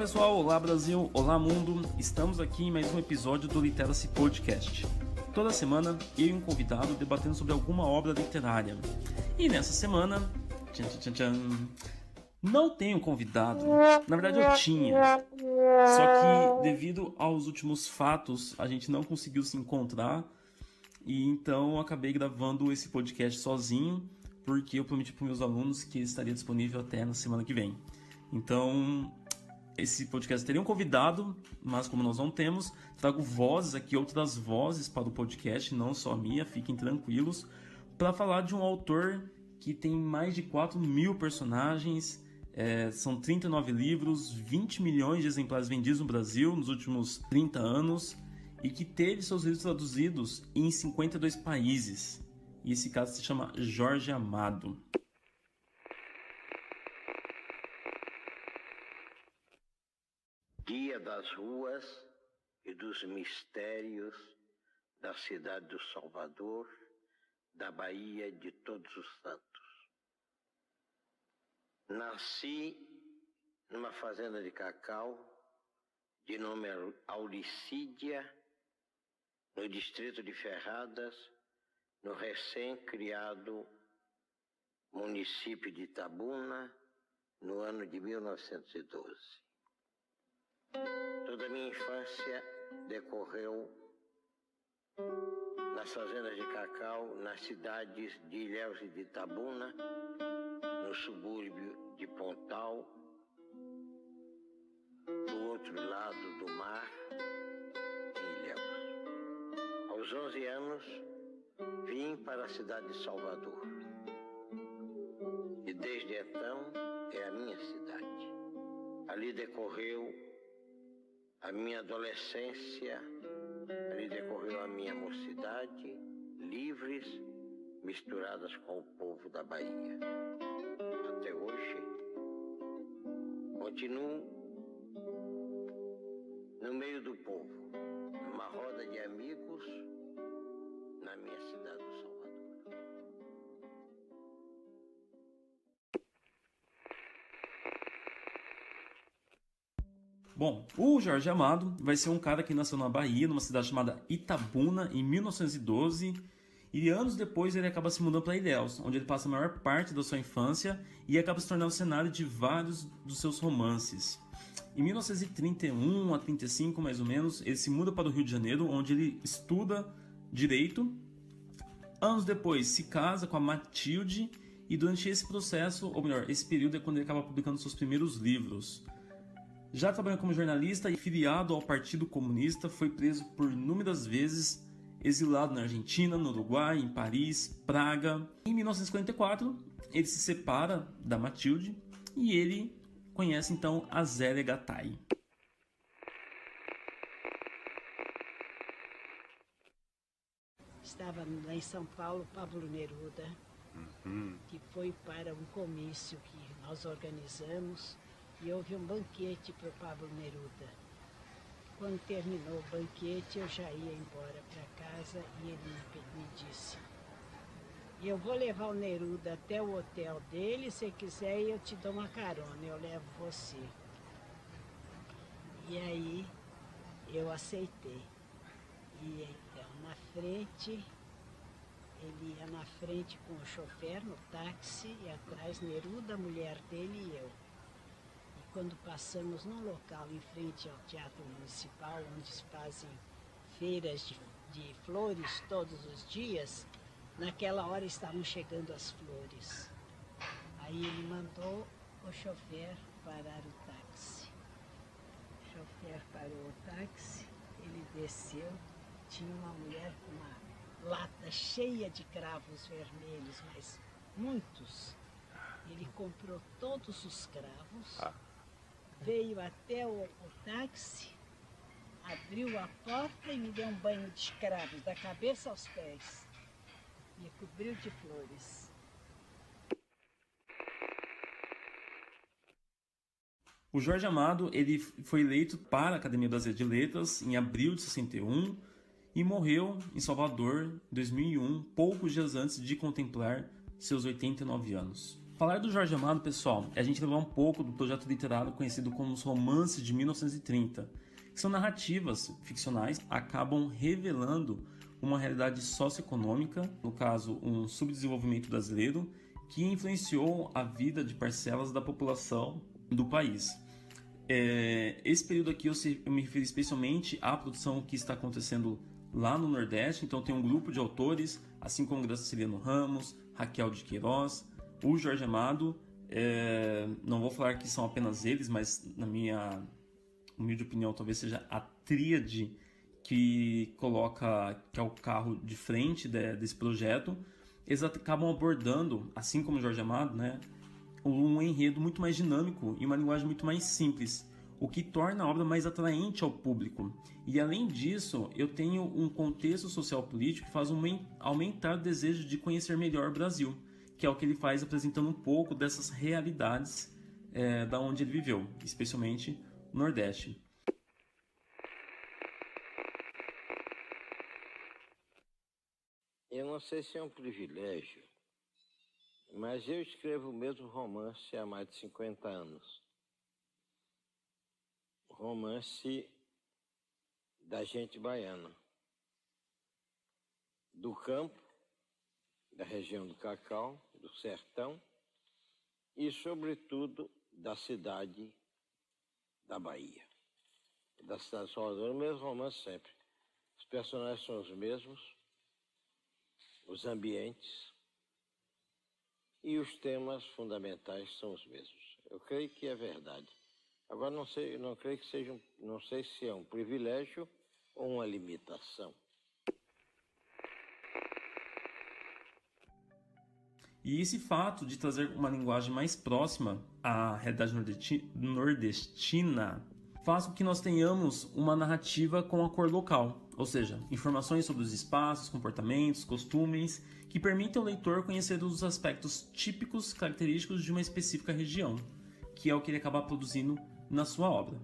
pessoal, olá Brasil, olá mundo. Estamos aqui em mais um episódio do Literacy Podcast. Toda semana eu e um convidado debatendo sobre alguma obra literária. E nessa semana, tchan, tchan, tchan, não tenho convidado. Na verdade eu tinha. Só que devido aos últimos fatos, a gente não conseguiu se encontrar e então eu acabei gravando esse podcast sozinho, porque eu prometi para meus alunos que estaria disponível até na semana que vem. Então, esse podcast teria um convidado, mas como nós não temos, trago vozes aqui, outras vozes para o podcast, não só minha, fiquem tranquilos, para falar de um autor que tem mais de 4 mil personagens, é, são 39 livros, 20 milhões de exemplares vendidos no Brasil nos últimos 30 anos e que teve seus livros traduzidos em 52 países. E esse caso se chama Jorge Amado. Das ruas e dos mistérios da cidade do Salvador, da Bahia de Todos os Santos. Nasci numa fazenda de cacau de nome Auricídia, no distrito de Ferradas, no recém-criado município de Itabuna, no ano de 1912. Toda a minha infância decorreu nas fazendas de cacau, nas cidades de Ilhéus e de Itabuna, no subúrbio de Pontal, do outro lado do mar, em Ilhéus. Aos 11 anos, vim para a cidade de Salvador. E desde então é a minha cidade. Ali decorreu a minha adolescência, ali decorreu a minha mocidade, livres, misturadas com o povo da Bahia. Até hoje, continuo no meio do povo, numa roda de amigos, na minha cidade Bom, o Jorge Amado vai ser um cara que nasceu na Bahia, numa cidade chamada Itabuna, em 1912. E anos depois ele acaba se mudando para Ilhéus, onde ele passa a maior parte da sua infância e acaba se tornando cenário de vários dos seus romances. Em 1931 a 35, mais ou menos, ele se muda para o Rio de Janeiro, onde ele estuda direito. Anos depois, se casa com a Matilde e durante esse processo, ou melhor, esse período é quando ele acaba publicando seus primeiros livros. Já trabalhando como jornalista e filiado ao Partido Comunista, foi preso por inúmeras vezes, exilado na Argentina, no Uruguai, em Paris, Praga. Em 1954, ele se separa da Matilde e ele conhece então a Zélia Gattai. Estava lá em São Paulo Pablo Neruda, que foi para um comício que nós organizamos e houve um banquete para o Pablo Neruda. Quando terminou o banquete, eu já ia embora para casa e ele me, me disse: Eu vou levar o Neruda até o hotel dele, se quiser eu te dou uma carona, eu levo você. E aí eu aceitei. E então, na frente, ele ia na frente com o chofer no táxi e atrás Neruda, a mulher dele e eu. Quando passamos num local em frente ao Teatro Municipal, onde se fazem feiras de, de flores todos os dias, naquela hora estavam chegando as flores. Aí ele mandou o chofer parar o táxi. O chofer parou o táxi, ele desceu, tinha uma mulher com uma lata cheia de cravos vermelhos, mas muitos. Ele comprou todos os cravos, veio até o, o táxi, abriu a porta e me deu um banho de cravos, da cabeça aos pés. Me cobriu de flores. O Jorge Amado ele foi eleito para a Academia Brasileira de Letras em abril de 61 e morreu em Salvador em 2001, poucos dias antes de contemplar seus 89 anos. Falar do Jorge Amado, pessoal, é a gente levar um pouco do projeto literário conhecido como os romances de 1930, que são narrativas ficcionais, acabam revelando uma realidade socioeconômica, no caso, um subdesenvolvimento brasileiro, que influenciou a vida de parcelas da população do país. É, esse período aqui eu, se, eu me refiro especialmente à produção que está acontecendo lá no Nordeste, então tem um grupo de autores, assim como Graciliano Ramos, Raquel de Queiroz, o Jorge Amado, é, não vou falar que são apenas eles, mas na minha humilde opinião talvez seja a tríade que coloca que é o carro de frente de, desse projeto, eles acabam abordando, assim como o Jorge Amado, né, um enredo muito mais dinâmico e uma linguagem muito mais simples, o que torna a obra mais atraente ao público. E além disso, eu tenho um contexto social político que faz um, aumentar o desejo de conhecer melhor o Brasil, que é o que ele faz apresentando um pouco dessas realidades é, da onde ele viveu, especialmente no Nordeste. Eu não sei se é um privilégio, mas eu escrevo o mesmo romance há mais de 50 anos. Romance da gente baiana, do campo, da região do Cacau, do sertão e, sobretudo, da cidade da Bahia. Da cidade de Salvador, o mesmo romance sempre. Os personagens são os mesmos, os ambientes e os temas fundamentais são os mesmos. Eu creio que é verdade. Agora não sei, não creio que seja, não sei se é um privilégio ou uma limitação. E esse fato de trazer uma linguagem mais próxima à realidade nordestina faz com que nós tenhamos uma narrativa com a cor local, ou seja, informações sobre os espaços, comportamentos, costumes, que permitem ao leitor conhecer os aspectos típicos característicos de uma específica região, que é o que ele acaba produzindo na sua obra.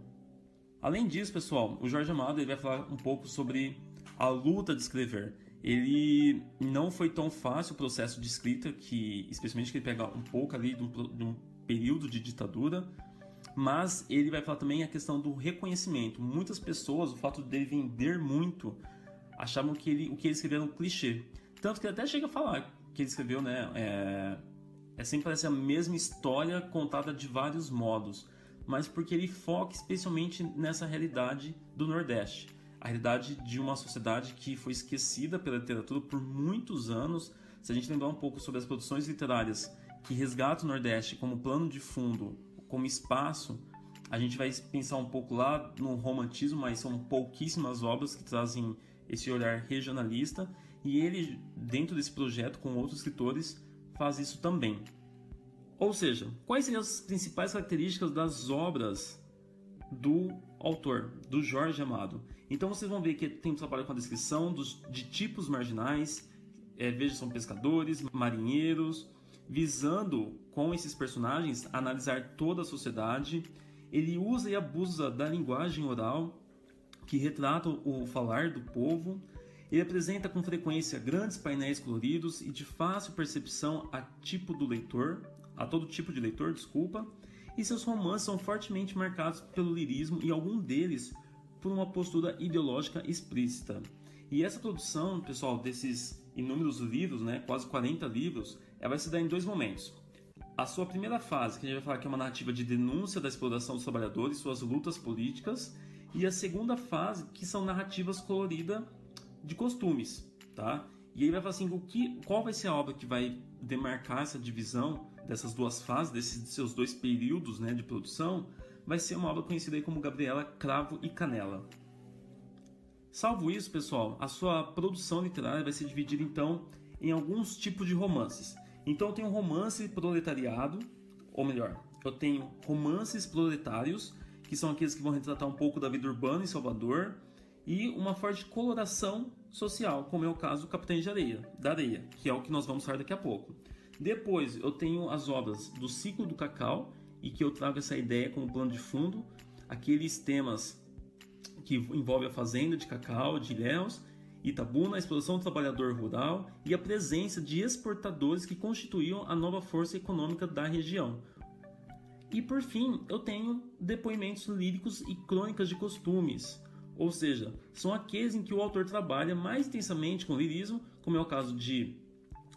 Além disso, pessoal, o Jorge Amado ele vai falar um pouco sobre a luta de escrever. Ele não foi tão fácil o processo de escrita, que especialmente que ele pega um pouco ali de um, de um período de ditadura, mas ele vai falar também a questão do reconhecimento. Muitas pessoas, o fato dele vender muito, achavam que ele, o que ele escreveu era um clichê. Tanto que ele até chega a falar que ele escreveu, né? É, é sempre parece a mesma história contada de vários modos, mas porque ele foca especialmente nessa realidade do Nordeste. A realidade de uma sociedade que foi esquecida pela literatura por muitos anos. Se a gente lembrar um pouco sobre as produções literárias que resgatam o Nordeste como plano de fundo como espaço, a gente vai pensar um pouco lá no romantismo, mas são pouquíssimas obras que trazem esse olhar regionalista e ele, dentro desse projeto com outros escritores, faz isso também. Ou seja, quais seriam as principais características das obras do autor, do Jorge Amado? Então vocês vão ver que tem um trabalho com a descrição dos, de tipos marginais, é, veja, são pescadores, marinheiros, visando com esses personagens analisar toda a sociedade. Ele usa e abusa da linguagem oral que retrata o falar do povo. Ele apresenta com frequência grandes painéis coloridos e de fácil percepção a tipo do leitor, a todo tipo de leitor, desculpa. E seus romances são fortemente marcados pelo lirismo e algum deles por uma postura ideológica explícita. E essa produção, pessoal, desses inúmeros livros, né, quase 40 livros, ela vai se dar em dois momentos. A sua primeira fase, que a gente vai falar que é uma narrativa de denúncia da exploração dos trabalhadores, suas lutas políticas, e a segunda fase, que são narrativas coloridas de costumes, tá? E aí vai falar assim, o que, qual vai ser a obra que vai demarcar essa divisão dessas duas fases, desses seus dois períodos né, de produção, vai ser uma obra conhecida como Gabriela Cravo e Canela. Salvo isso, pessoal, a sua produção literária vai ser dividida então em alguns tipos de romances. Então eu tenho romance proletariado, ou melhor, eu tenho romances proletários, que são aqueles que vão retratar um pouco da vida urbana em Salvador, e uma forte coloração social, como é o caso do Capitães de Areia, da Areia, que é o que nós vamos falar daqui a pouco. Depois eu tenho as obras do ciclo do cacau, e que eu trago essa ideia como plano de fundo, aqueles temas que envolvem a fazenda de cacau, de ilhéus, Itabuna, a exploração do trabalhador rural e a presença de exportadores que constituíam a nova força econômica da região. E por fim, eu tenho depoimentos líricos e crônicas de costumes, ou seja, são aqueles em que o autor trabalha mais intensamente com lirismo, como é o caso de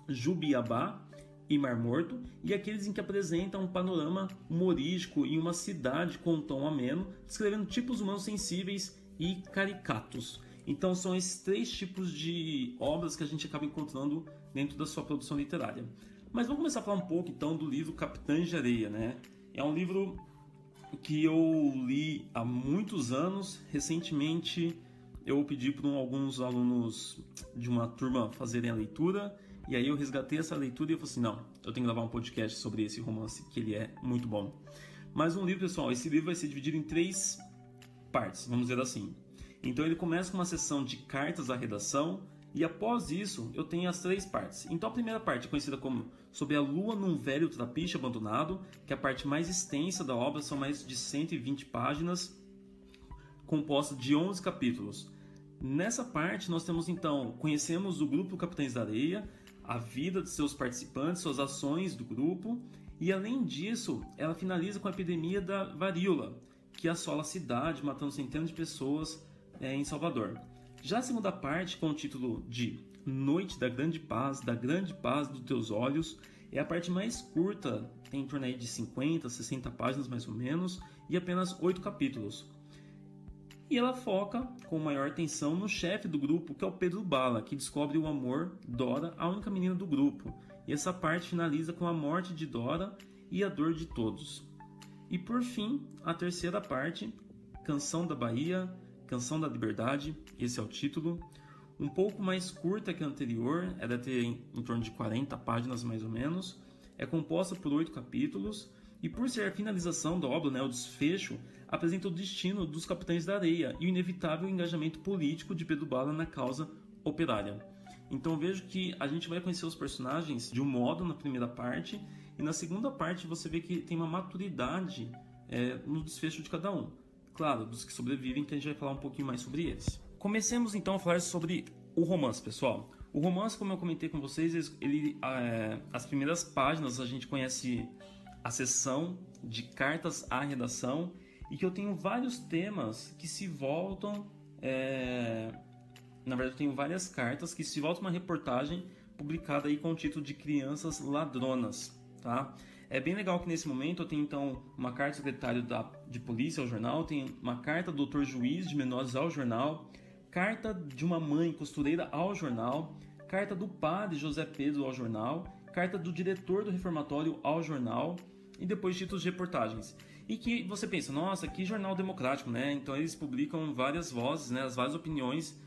Jubiabá e Mar Morto, e aqueles em que apresenta um panorama humorístico em uma cidade com um tom ameno, descrevendo tipos humanos sensíveis e caricatos. Então são esses três tipos de obras que a gente acaba encontrando dentro da sua produção literária. Mas vamos começar a falar um pouco então do livro Capitães de Areia, né? É um livro que eu li há muitos anos. Recentemente eu pedi para alguns alunos de uma turma fazerem a leitura e aí eu resgatei essa leitura e eu falei assim, não, eu tenho que gravar um podcast sobre esse romance que ele é muito bom. Mas um livro, pessoal, esse livro vai ser dividido em três partes, vamos dizer assim. Então ele começa com uma sessão de cartas à redação e após isso eu tenho as três partes. Então a primeira parte é conhecida como Sobre a Lua num Velho Trapiche Abandonado, que é a parte mais extensa da obra, são mais de 120 páginas, composta de 11 capítulos. Nessa parte nós temos então, conhecemos o grupo Capitães da Areia, a vida de seus participantes, suas ações do grupo, e além disso, ela finaliza com a epidemia da varíola, que assola a cidade, matando centenas de pessoas é, em Salvador. Já a segunda parte, com o título de Noite da Grande Paz, da Grande Paz dos Teus Olhos, é a parte mais curta, tem em torno de 50, 60 páginas mais ou menos, e apenas 8 capítulos. E ela foca com maior atenção no chefe do grupo, que é o Pedro Bala, que descobre o amor Dora, a única menina do grupo. E essa parte finaliza com a morte de Dora e a dor de todos. E por fim, a terceira parte, Canção da Bahia, Canção da Liberdade, esse é o título. Um pouco mais curta que a anterior, é deve ter em, em torno de 40 páginas mais ou menos. É composta por oito capítulos e por ser a finalização da obra, né, o desfecho, apresenta o destino dos capitães da areia e o inevitável engajamento político de Pedro Bala na causa operária. Então vejo que a gente vai conhecer os personagens de um modo na primeira parte e na segunda parte você vê que tem uma maturidade é, no desfecho de cada um claro, dos que sobrevivem, que a gente vai falar um pouquinho mais sobre eles. Comecemos então a falar sobre o romance, pessoal. O romance, como eu comentei com vocês, ele, é, as primeiras páginas a gente conhece a seção de cartas à redação e que eu tenho vários temas que se voltam. É, na verdade, eu tenho várias cartas que se voltam uma reportagem publicada aí com o título de Crianças Ladronas, tá? É bem legal que nesse momento eu tenho então uma carta do secretário da, de polícia ao jornal, tem uma carta do doutor juiz de menores ao jornal, carta de uma mãe costureira ao jornal, carta do padre José Pedro ao jornal, carta do diretor do reformatório ao jornal e depois títulos de reportagens. E que você pensa, nossa, que jornal democrático, né? Então eles publicam várias vozes, né, as várias opiniões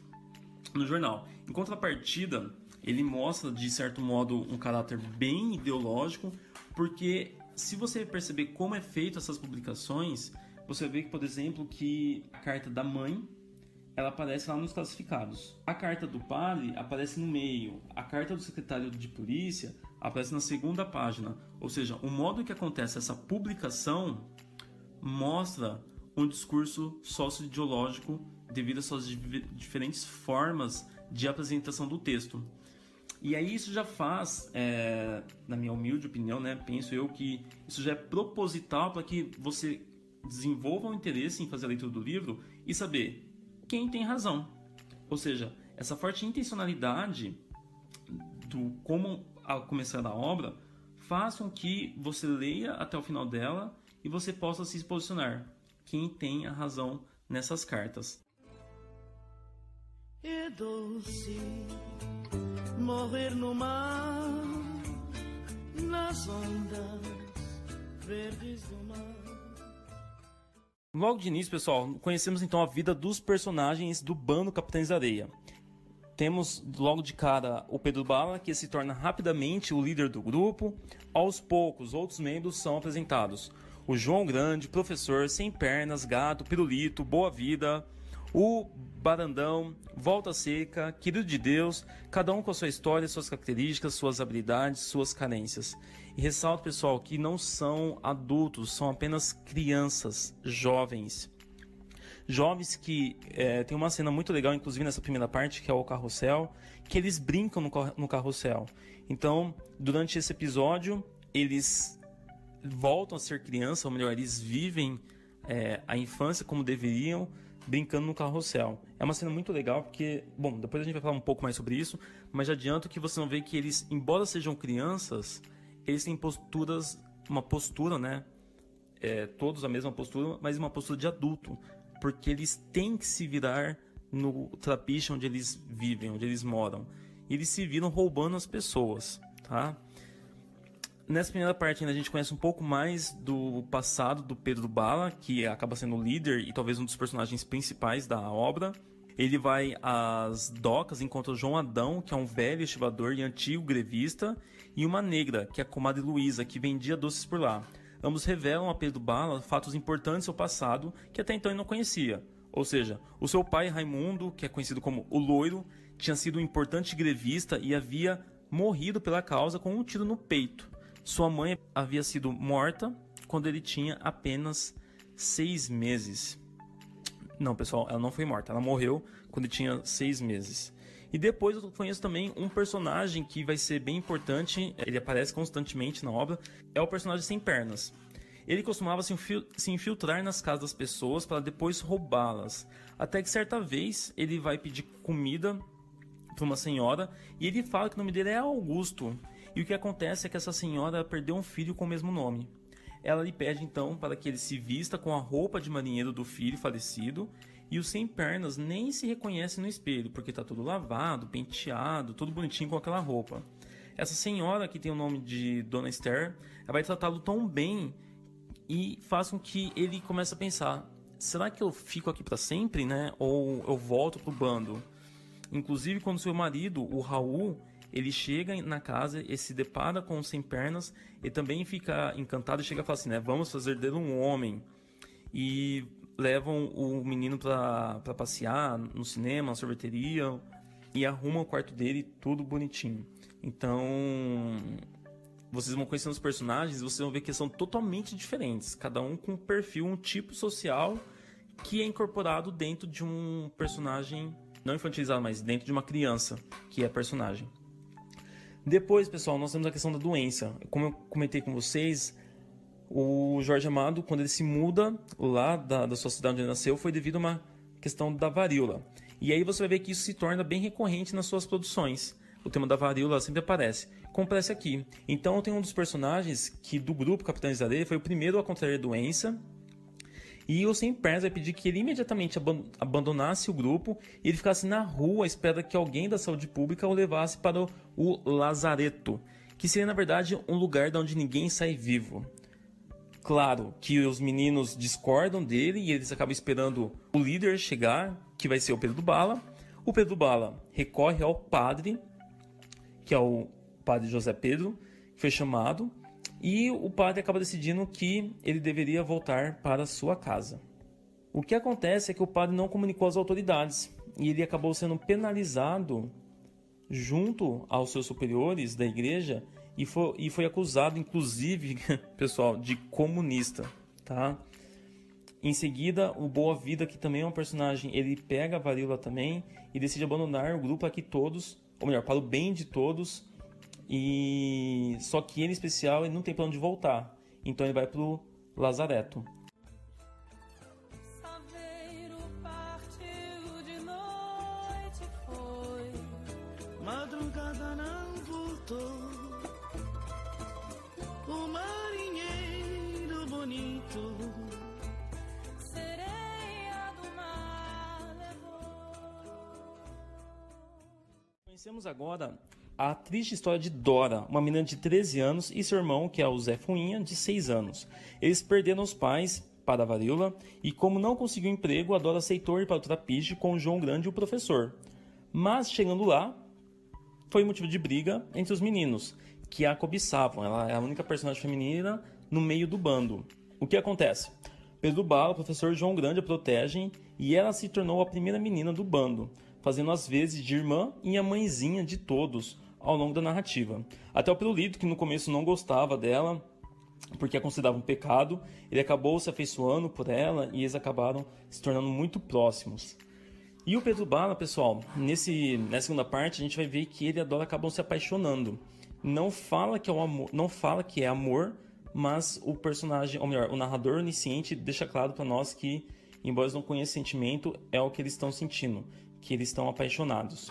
no jornal. Em contrapartida, ele mostra de certo modo um caráter bem ideológico, porque se você perceber como é feito essas publicações, você vê que, por exemplo, que a carta da mãe ela aparece lá nos classificados. A carta do padre aparece no meio. A carta do secretário de polícia aparece na segunda página. Ou seja, o modo que acontece essa publicação mostra um discurso socio-ideológico devido às suas diferentes formas de apresentação do texto. E aí isso já faz, é, na minha humilde opinião, né, penso eu que isso já é proposital para que você desenvolva um interesse em fazer a leitura do livro e saber quem tem razão. Ou seja, essa forte intencionalidade do como começar a obra faz com que você leia até o final dela e você possa se posicionar. Quem tem a razão nessas cartas. É doce morrer no mar, nas ondas verdes do mar. Logo de início, pessoal, conhecemos então a vida dos personagens do bando Capitães da Areia. Temos logo de cara o Pedro Bala, que se torna rapidamente o líder do grupo. Aos poucos, outros membros são apresentados. O João Grande, professor, sem pernas, gato, pirulito, boa vida, o Barandão, Volta Seca, Querido de Deus, cada um com a sua história, suas características, suas habilidades, suas carências. E ressalto, pessoal, que não são adultos, são apenas crianças, jovens. Jovens que é, tem uma cena muito legal, inclusive nessa primeira parte, que é o carrossel, que eles brincam no, no carrossel. Então, durante esse episódio, eles voltam a ser criança, ou melhor, eles vivem é, a infância como deveriam, brincando no carrossel. É uma cena muito legal porque, bom, depois a gente vai falar um pouco mais sobre isso, mas já adianto que você não vê que eles, embora sejam crianças, eles têm posturas, uma postura, né? É, todos a mesma postura, mas uma postura de adulto, porque eles têm que se virar no trapiche onde eles vivem, onde eles moram. Eles se viram roubando as pessoas, tá? Nessa primeira parte ainda a gente conhece um pouco mais do passado do Pedro Bala, que acaba sendo o líder e talvez um dos personagens principais da obra. Ele vai às docas, encontra o João Adão, que é um velho estivador e antigo grevista, e uma negra, que é a comadre Luísa, que vendia doces por lá. Ambos revelam a Pedro Bala fatos importantes do seu passado que até então ele não conhecia. Ou seja, o seu pai Raimundo, que é conhecido como o Loiro, tinha sido um importante grevista e havia morrido pela causa com um tiro no peito. Sua mãe havia sido morta quando ele tinha apenas seis meses. Não, pessoal, ela não foi morta. Ela morreu quando ele tinha seis meses. E depois eu conheço também um personagem que vai ser bem importante. Ele aparece constantemente na obra. É o personagem sem pernas. Ele costumava se infiltrar nas casas das pessoas para depois roubá-las. Até que certa vez ele vai pedir comida para uma senhora e ele fala que o nome dele é Augusto. E o que acontece é que essa senhora perdeu um filho com o mesmo nome. Ela lhe pede então para que ele se vista com a roupa de marinheiro do filho falecido e o sem pernas nem se reconhece no espelho, porque está todo lavado, penteado, tudo bonitinho com aquela roupa. Essa senhora que tem o nome de Dona Esther, ela vai tratá-lo tão bem e faz com que ele comece a pensar: será que eu fico aqui para sempre, né? Ou eu volto pro bando? Inclusive, quando seu marido, o Raul, ele chega na casa e se depara com o sem pernas e também fica encantado e chega a falar assim, né? Vamos fazer dele um homem. E levam o menino para passear no cinema, na sorveteria e arrumam o quarto dele tudo bonitinho. Então, vocês vão conhecendo os personagens e vocês vão ver que são totalmente diferentes, cada um com um perfil, um tipo social que é incorporado dentro de um personagem não infantilizado, mas dentro de uma criança que é personagem. Depois, pessoal, nós temos a questão da doença. Como eu comentei com vocês, o Jorge Amado, quando ele se muda lá da, da sua cidade onde ele nasceu, foi devido a uma questão da varíola. E aí você vai ver que isso se torna bem recorrente nas suas produções. O tema da varíola sempre aparece, aparece aqui. Então tem um dos personagens que do grupo Capitães da Areia foi o primeiro a contrair a doença e o Sem Pernas vai pedir que ele imediatamente abandonasse o grupo e ele ficasse na rua à espera que alguém da saúde pública o levasse para o lazareto, que seria na verdade um lugar de onde ninguém sai vivo. Claro que os meninos discordam dele e eles acabam esperando o líder chegar, que vai ser o Pedro Bala. O Pedro Bala recorre ao padre, que é o padre José Pedro, que foi chamado, e o padre acaba decidindo que ele deveria voltar para sua casa. O que acontece é que o padre não comunicou às autoridades e ele acabou sendo penalizado junto aos seus superiores da igreja e foi, e foi acusado, inclusive, pessoal, de comunista, tá? Em seguida, o Boa Vida, que também é um personagem, ele pega a varíola também e decide abandonar o grupo para que todos, ou melhor, para o bem de todos, e só que ele em especial ele não tem plano de voltar. Então ele vai pro lazareto. Conhecemos agora a triste história de Dora, uma menina de 13 anos, e seu irmão, que é o Zé Fuinha, de 6 anos. Eles perderam os pais para a varíola e, como não conseguiu emprego, a Dora aceitou ir para o Trapiche com o João Grande e o professor. Mas, chegando lá, foi motivo de briga entre os meninos, que a cobiçavam. Ela é a única personagem feminina no meio do bando. O que acontece? Pedro Bala, o professor João Grande a protegem e ela se tornou a primeira menina do bando, fazendo as vezes de irmã e a mãezinha de todos, ao longo da narrativa. Até o Pelulito, que no começo não gostava dela, porque a considerava um pecado, ele acabou se afeiçoando por ela e eles acabaram se tornando muito próximos. E o Pedro Bala, pessoal, nesse, nessa segunda parte a gente vai ver que ele e a Dora acabam se apaixonando. Não fala que é, o amor, não fala que é amor, mas o personagem, ou melhor, o narrador onisciente deixa claro para nós que, embora eles não conheçam sentimento, é o que eles estão sentindo, que eles estão apaixonados.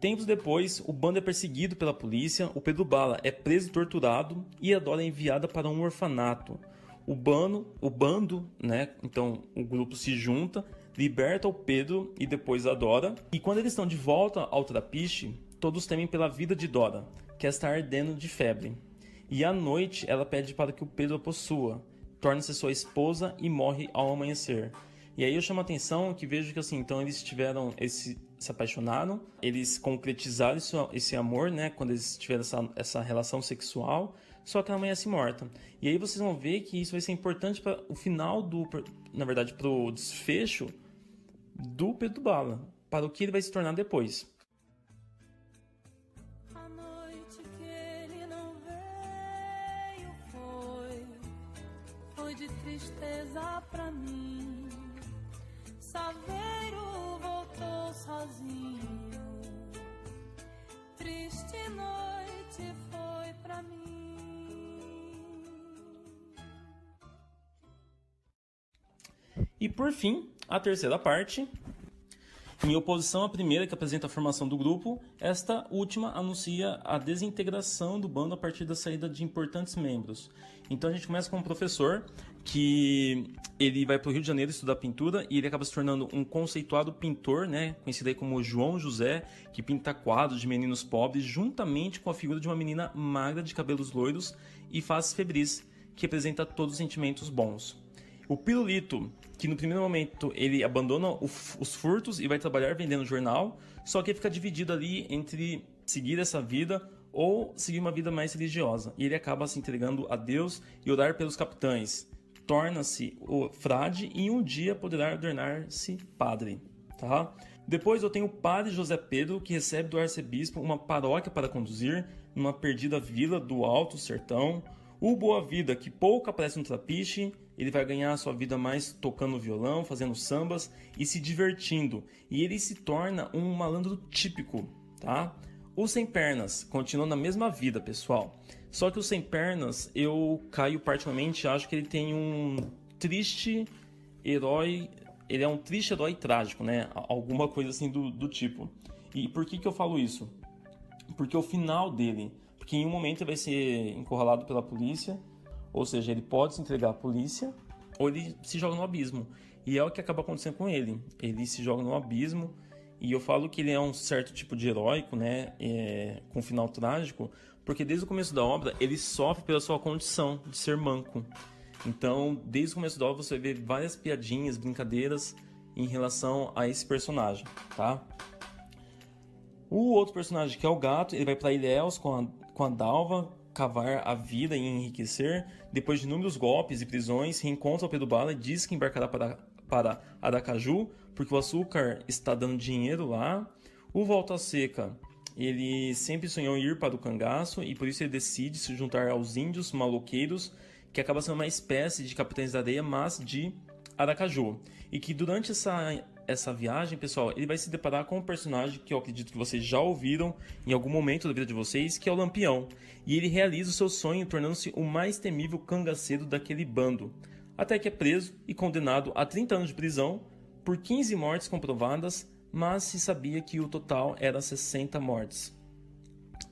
Tempos depois, o bando é perseguido pela polícia, o Pedro Bala é preso e torturado e a Dora é enviada para um orfanato. O bando, o bando, né? Então o grupo se junta, liberta o Pedro e depois a Dora. E quando eles estão de volta ao Trapiche, todos temem pela vida de Dora, que está ardendo de febre. E à noite ela pede para que o Pedro a possua, torne-se sua esposa e morre ao amanhecer. E aí eu chamo a atenção que vejo que assim, então eles tiveram esse se apaixonaram, eles concretizaram esse, esse amor, né, quando eles tiveram essa, essa relação sexual, só que ela amanhece morta. E aí vocês vão ver que isso vai ser importante para o final do, na verdade, para o desfecho do Pedro Bala, para o que ele vai se tornar depois. de tristeza pra mim. Saveiro voltou sozinho. Triste noite foi pra mim. E por fim, a terceira parte, em oposição à primeira, que apresenta a formação do grupo, esta última anuncia a desintegração do bando a partir da saída de importantes membros. Então a gente começa com um professor que ele vai para o Rio de Janeiro estudar pintura e ele acaba se tornando um conceituado pintor, né, conhecido aí como João José, que pinta quadros de meninos pobres juntamente com a figura de uma menina magra de cabelos loiros e faces febris, que representa todos os sentimentos bons. O Pirulito, que no primeiro momento ele abandona os furtos e vai trabalhar vendendo jornal, só que ele fica dividido ali entre seguir essa vida ou seguir uma vida mais religiosa. E ele acaba se entregando a Deus e orar pelos capitães. Torna-se o frade e um dia poderá ordenar-se padre. Tá? Depois eu tenho o padre José Pedro, que recebe do arcebispo uma paróquia para conduzir numa perdida vila do Alto Sertão. O Boa Vida, que pouco aparece no trapiche, ele vai ganhar a sua vida mais tocando violão, fazendo sambas e se divertindo. E ele se torna um malandro típico, tá? O Sem Pernas continua na mesma vida, pessoal. Só que o Sem Pernas, eu caio particularmente, acho que ele tem um triste herói. Ele é um triste herói trágico, né? Alguma coisa assim do, do tipo. E por que, que eu falo isso? Porque o final dele. Porque em um momento ele vai ser encurralado pela polícia. Ou seja, ele pode se entregar à polícia. Ou ele se joga no abismo. E é o que acaba acontecendo com ele. Ele se joga no abismo e eu falo que ele é um certo tipo de heróico, né, é, com final trágico, porque desde o começo da obra ele sofre pela sua condição de ser manco. Então, desde o começo da obra você vê várias piadinhas, brincadeiras em relação a esse personagem, tá? O outro personagem que é o gato, ele vai para Ilhéus com a, com a Dalva, cavar a vida e enriquecer. Depois de inúmeros golpes e prisões, reencontra o Pedro Bala e diz que embarcará para, para Aracaju, porque o açúcar está dando dinheiro lá. O Volta Seca, ele sempre sonhou em ir para o cangaço e por isso ele decide se juntar aos índios maloqueiros, que acaba sendo uma espécie de capitães da areia, mas de Aracaju. E que durante essa, essa viagem, pessoal, ele vai se deparar com um personagem que eu acredito que vocês já ouviram em algum momento da vida de vocês, que é o Lampião. E ele realiza o seu sonho tornando-se o mais temível cangaceiro daquele bando. Até que é preso e condenado a 30 anos de prisão por 15 mortes comprovadas, mas se sabia que o total era 60 mortes.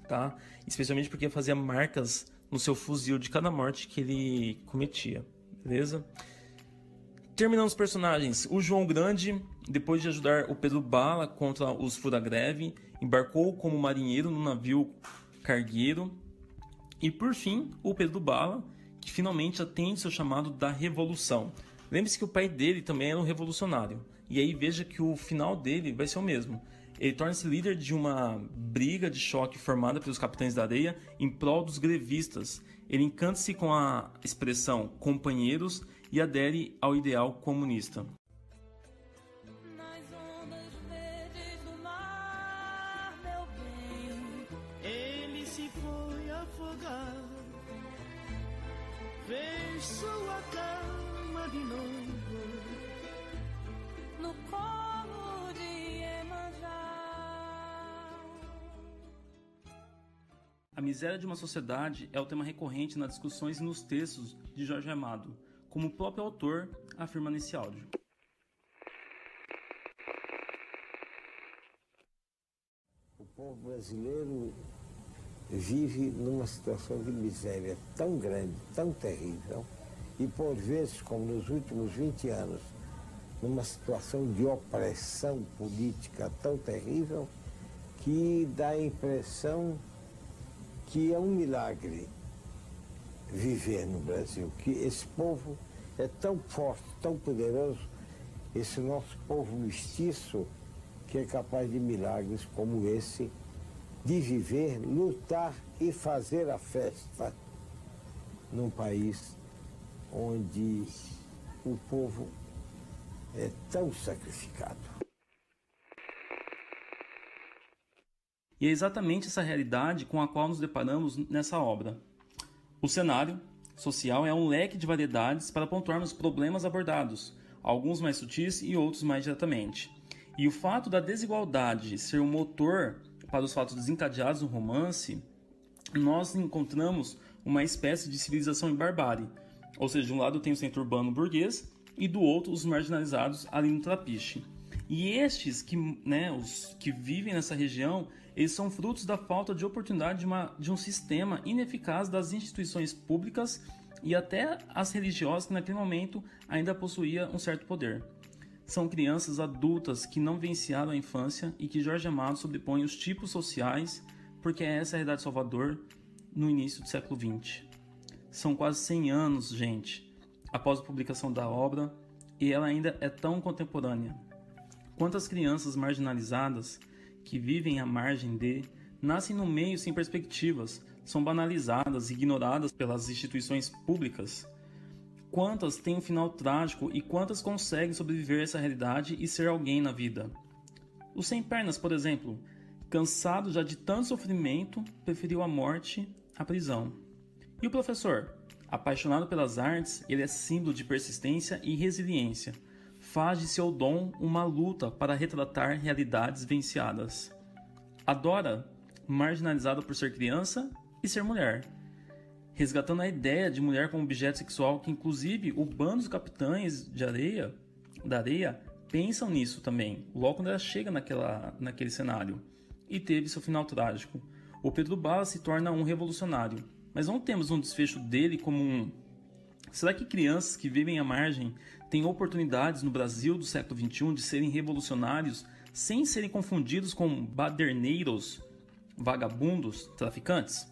Tá? Especialmente porque fazia marcas no seu fuzil de cada morte que ele cometia. Beleza? Terminando os personagens, o João Grande, depois de ajudar o Pedro Bala contra os Fura-Greve, embarcou como marinheiro no navio cargueiro. E por fim, o Pedro Bala, que finalmente atende seu chamado da Revolução. Lembre-se que o pai dele também era um revolucionário. E aí veja que o final dele vai ser o mesmo. Ele torna-se líder de uma briga de choque formada pelos capitães da areia em prol dos grevistas. Ele encanta-se com a expressão companheiros e adere ao ideal comunista. sua cama de novo. no colo de. A miséria de uma sociedade é o tema recorrente nas discussões e nos textos de Jorge Amado, como o próprio autor afirma nesse áudio. O povo brasileiro vive numa situação de miséria tão grande, tão terrível, e por vezes, como nos últimos 20 anos, numa situação de opressão política tão terrível, que dá a impressão que é um milagre viver no Brasil, que esse povo é tão forte, tão poderoso, esse nosso povo mestiço, que é capaz de milagres como esse, de viver, lutar e fazer a festa num país onde o povo é tão sacrificado. E é exatamente essa realidade com a qual nos deparamos nessa obra. O cenário social é um leque de variedades para pontuarmos problemas abordados, alguns mais sutis e outros mais diretamente. E o fato da desigualdade ser o motor para os fatos desencadeados no romance, nós encontramos uma espécie de civilização em barbárie. Ou seja, de um lado tem o centro urbano burguês e do outro os marginalizados ali no trapiche. E estes que, né, os que vivem nessa região, eles são frutos da falta de oportunidade de, uma, de um sistema ineficaz das instituições públicas e até as religiosas que naquele momento ainda possuía um certo poder. São crianças adultas que não venciaram a infância e que Jorge Amado sobrepõe os tipos sociais, porque essa é a realidade de Salvador no início do século XX. São quase 100 anos, gente, após a publicação da obra, e ela ainda é tão contemporânea. Quantas crianças marginalizadas que vivem à margem de nascem no meio sem perspectivas, são banalizadas ignoradas pelas instituições públicas? Quantas têm um final trágico e quantas conseguem sobreviver a essa realidade e ser alguém na vida? O sem pernas, por exemplo, cansado já de tanto sofrimento, preferiu a morte à prisão. E o professor? Apaixonado pelas artes, ele é símbolo de persistência e resiliência. Faz de seu dom uma luta para retratar realidades venciadas. Adora, marginalizada por ser criança e ser mulher, resgatando a ideia de mulher como objeto sexual, que inclusive o bando dos capitães de areia, da areia pensam nisso também, logo quando ela chega naquela, naquele cenário. E teve seu final trágico. O Pedro Bala se torna um revolucionário, mas não temos um desfecho dele como um. Será que crianças que vivem à margem têm oportunidades no Brasil do século XXI de serem revolucionários sem serem confundidos com baderneiros, vagabundos, traficantes?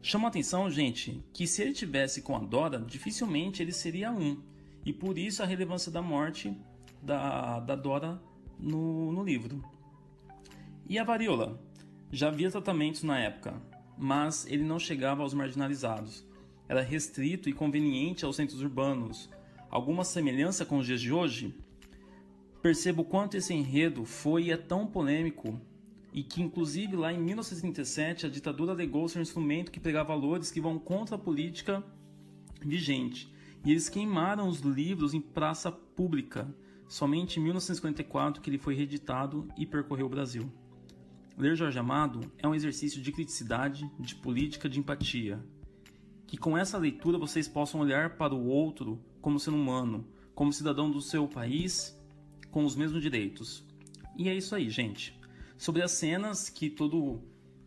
Chama atenção, gente, que se ele tivesse com a Dora, dificilmente ele seria um. E por isso a relevância da morte da, da Dora no, no livro. E a varíola? Já havia tratamentos na época, mas ele não chegava aos marginalizados. Era restrito e conveniente aos centros urbanos. Alguma semelhança com os dias de hoje? Percebo quanto esse enredo foi e é tão polêmico e que inclusive lá em 1937 a ditadura alegou ser um instrumento que pregava valores que vão contra a política vigente. E eles queimaram os livros em praça pública. Somente em 1954 que ele foi reeditado e percorreu o Brasil. Ler Jorge Amado é um exercício de criticidade, de política, de empatia. Que com essa leitura vocês possam olhar para o outro como ser humano, como cidadão do seu país, com os mesmos direitos. E é isso aí, gente. Sobre as cenas que todo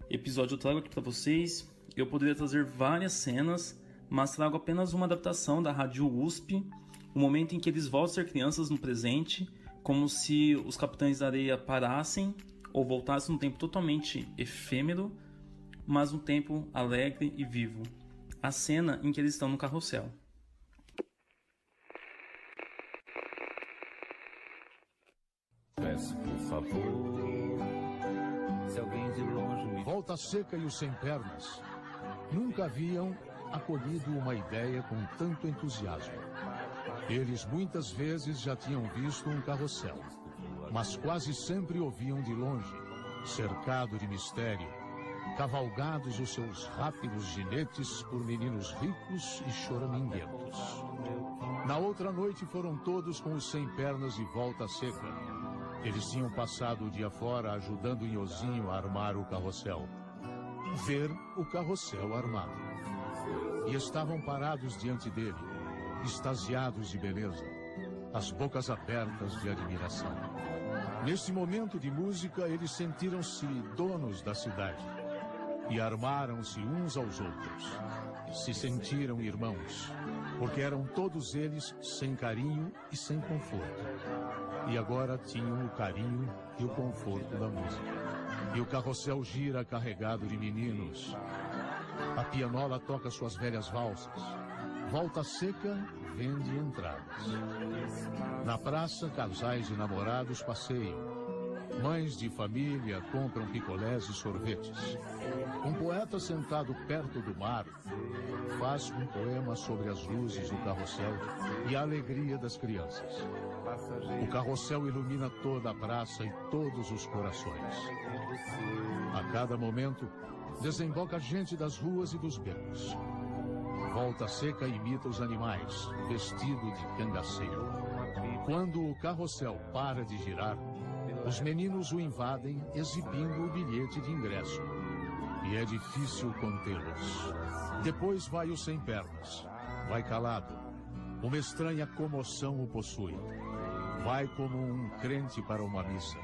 episódio eu trago aqui para vocês, eu poderia trazer várias cenas, mas trago apenas uma adaptação da Rádio USP, o momento em que eles voltam a ser crianças no presente, como se os Capitães da Areia parassem ou voltassem num tempo totalmente efêmero, mas um tempo alegre e vivo. A cena em que eles estão no carrossel. Por favor. Se alguém de longe me. Volta Seca e os Sem Pernas nunca haviam acolhido uma ideia com tanto entusiasmo. Eles muitas vezes já tinham visto um carrossel, mas quase sempre o viam de longe, cercado de mistério, cavalgados os seus rápidos ginetes por meninos ricos e choraminguentos. Na outra noite foram todos com os sem pernas de volta seca. Eles tinham passado o dia fora ajudando Inhozinho a armar o carrossel. Ver o carrossel armado. E estavam parados diante dele, extasiados de beleza, as bocas abertas de admiração. Neste momento de música, eles sentiram-se donos da cidade e armaram-se uns aos outros. Se sentiram irmãos, porque eram todos eles sem carinho e sem conforto. E agora tinham o carinho e o conforto da música. E o carrossel gira carregado de meninos. A pianola toca suas velhas valsas. Volta seca vende entradas. Na praça, casais de namorados passeiam. Mães de família compram picolés e sorvetes. Um poeta sentado perto do mar faz um poema sobre as luzes do carrossel e a alegria das crianças. O carrossel ilumina toda a praça e todos os corações. A cada momento, desemboca gente das ruas e dos becos. Volta seca imita os animais, vestido de cangaceiro. Quando o carrossel para de girar, os meninos o invadem exibindo o bilhete de ingresso. E é difícil contê-los. Depois vai o sem pernas. Vai calado. Uma estranha comoção o possui. Vai como um crente para uma missa.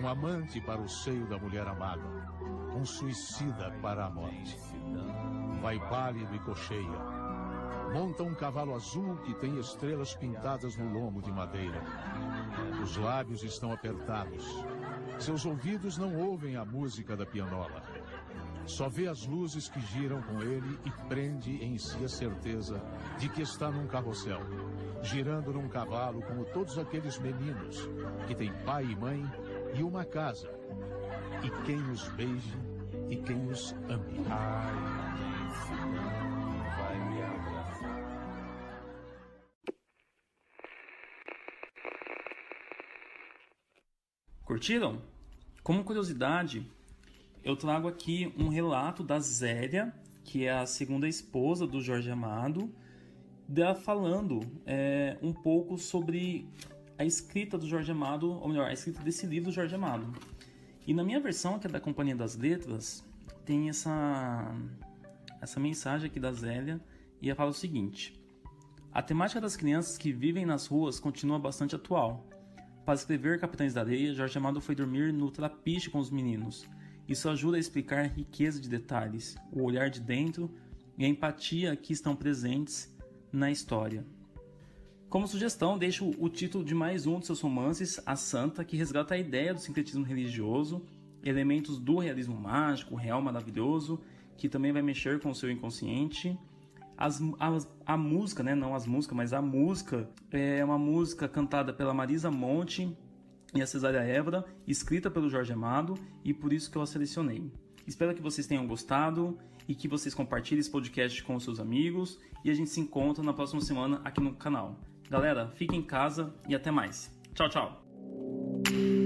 Um amante para o seio da mulher amada. Um suicida para a morte. Vai pálido e cocheia. Monta um cavalo azul que tem estrelas pintadas no lombo de madeira. Os lábios estão apertados. Seus ouvidos não ouvem a música da pianola. Só vê as luzes que giram com ele e prende em si a certeza de que está num carrossel, girando num cavalo como todos aqueles meninos que têm pai e mãe e uma casa, e quem os beije e quem os ame. Curtiram? Como curiosidade, eu trago aqui um relato da Zélia, que é a segunda esposa do Jorge Amado, da falando é, um pouco sobre a escrita do Jorge Amado, ou melhor, a escrita desse livro do Jorge Amado. E na minha versão, que é da Companhia das Letras, tem essa, essa mensagem aqui da Zélia, e ela fala o seguinte: A temática das crianças que vivem nas ruas continua bastante atual. Para escrever Capitães da Areia, Jorge Amado foi dormir no trapiche com os meninos. Isso ajuda a explicar a riqueza de detalhes, o olhar de dentro e a empatia que estão presentes na história. Como sugestão, deixo o título de mais um de seus romances, A Santa, que resgata a ideia do sincretismo religioso, elementos do realismo mágico, real maravilhoso, que também vai mexer com o seu inconsciente. As, a, música, né, não as músicas, mas a música é uma música cantada pela Marisa Monte e a Cesária Évora, escrita pelo Jorge Amado, e por isso que eu a selecionei. Espero que vocês tenham gostado e que vocês compartilhem esse podcast com os seus amigos e a gente se encontra na próxima semana aqui no canal. Galera, fiquem em casa e até mais. Tchau, tchau!